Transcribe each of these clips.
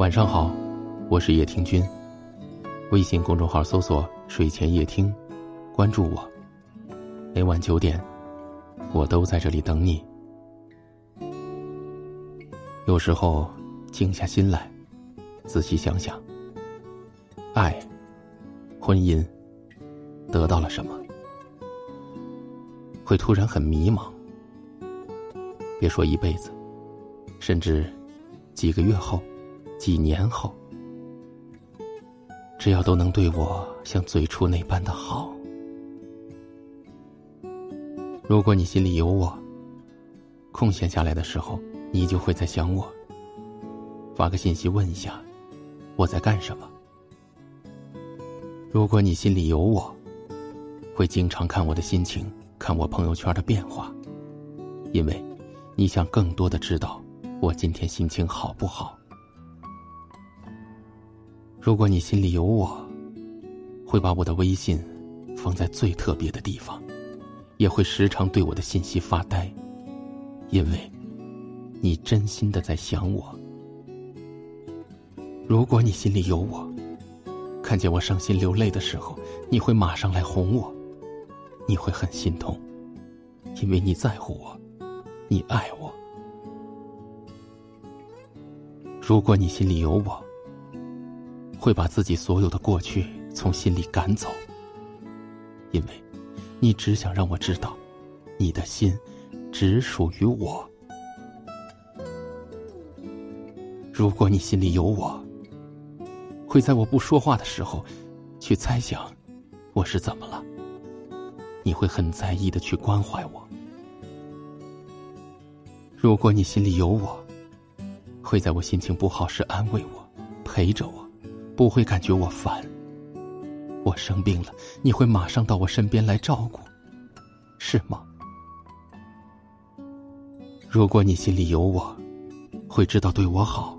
晚上好，我是叶听君。微信公众号搜索“睡前夜听”，关注我。每晚九点，我都在这里等你。有时候静下心来，仔细想想，爱、婚姻得到了什么，会突然很迷茫。别说一辈子，甚至几个月后。几年后，只要都能对我像最初那般的好。如果你心里有我，空闲下来的时候，你就会在想我。发个信息问一下，我在干什么。如果你心里有我，会经常看我的心情，看我朋友圈的变化，因为你想更多的知道我今天心情好不好。如果你心里有我，会把我的微信放在最特别的地方，也会时常对我的信息发呆，因为，你真心的在想我。如果你心里有我，看见我伤心流泪的时候，你会马上来哄我，你会很心痛，因为你在乎我，你爱我。如果你心里有我。会把自己所有的过去从心里赶走，因为，你只想让我知道，你的心只属于我。如果你心里有我，会在我不说话的时候，去猜想我是怎么了。你会很在意的去关怀我。如果你心里有我，会在我心情不好时安慰我，陪着我。不会感觉我烦。我生病了，你会马上到我身边来照顾，是吗？如果你心里有我，会知道对我好，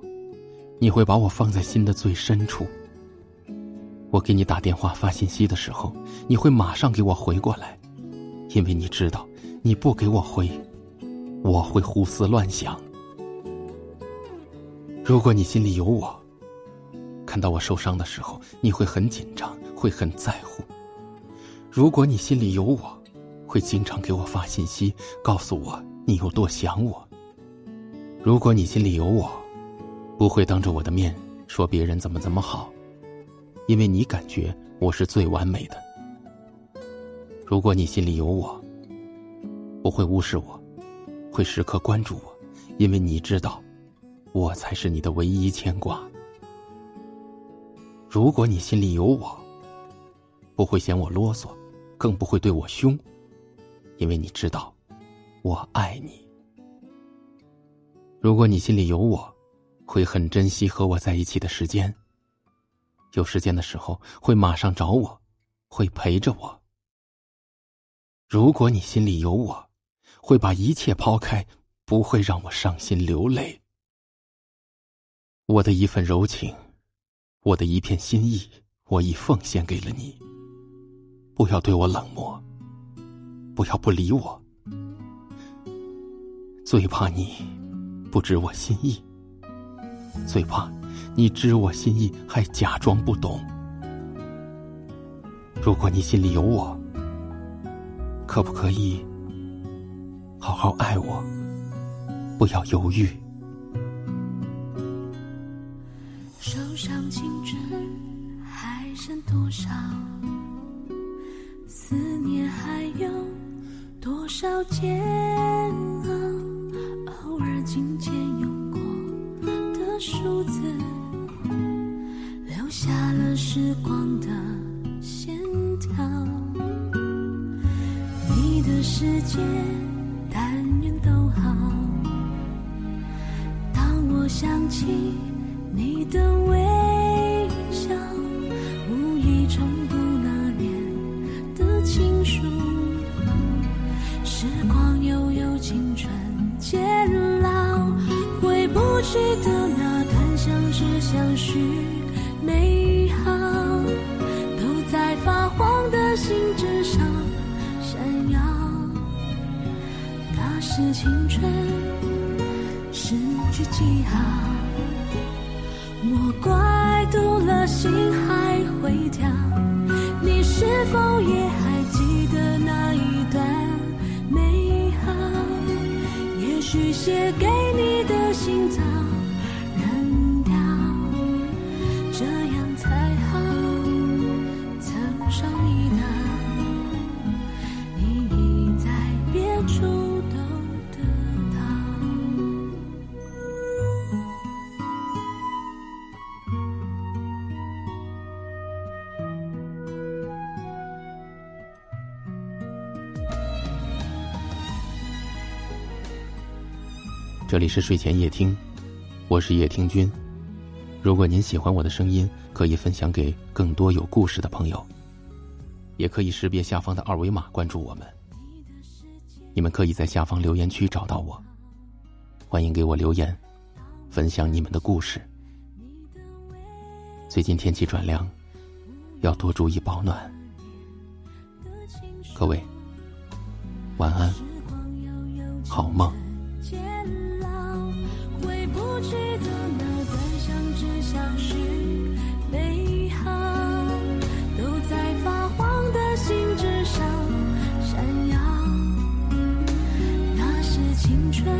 你会把我放在心的最深处。我给你打电话发信息的时候，你会马上给我回过来，因为你知道，你不给我回，我会胡思乱想。如果你心里有我。看到我受伤的时候，你会很紧张，会很在乎。如果你心里有我，会经常给我发信息，告诉我你有多想我。如果你心里有我，不会当着我的面说别人怎么怎么好，因为你感觉我是最完美的。如果你心里有我，不会无视我，会时刻关注我，因为你知道，我才是你的唯一牵挂。如果你心里有我，不会嫌我啰嗦，更不会对我凶，因为你知道，我爱你。如果你心里有我，会很珍惜和我在一起的时间。有时间的时候会马上找我，会陪着我。如果你心里有我，会把一切抛开，不会让我伤心流泪。我的一份柔情。我的一片心意，我已奉献给了你。不要对我冷漠，不要不理我。最怕你不知我心意，最怕你知我心意还假装不懂。如果你心里有我，可不可以好好爱我？不要犹豫。手上青春还剩多少思念，还有多少煎熬？偶尔紧牵用过的数字，留下了时光的线条。你的世界，但愿都好。当我想起你的微笑无意重读那年的情书时光悠悠青春渐老回不去的那段相知相许美好都在发黄的信纸上闪耀。那是青春失去记号。莫怪读了心还会跳。你是否也还记得那一段美好？也许写给这里是睡前夜听，我是夜听君。如果您喜欢我的声音，可以分享给更多有故事的朋友，也可以识别下方的二维码关注我们。你们可以在下方留言区找到我，欢迎给我留言，分享你们的故事。最近天气转凉，要多注意保暖。各位，晚安，好梦。记得那段相知相许美好都在发黄的信纸上闪耀那是青春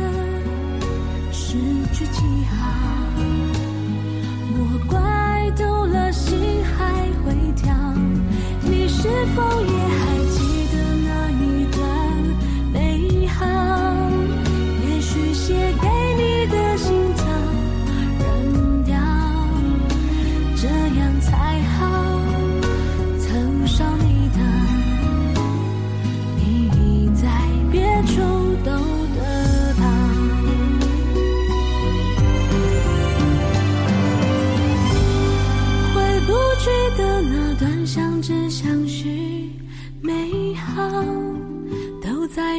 失去记号我怪丢了心还会跳你是否也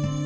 Bye.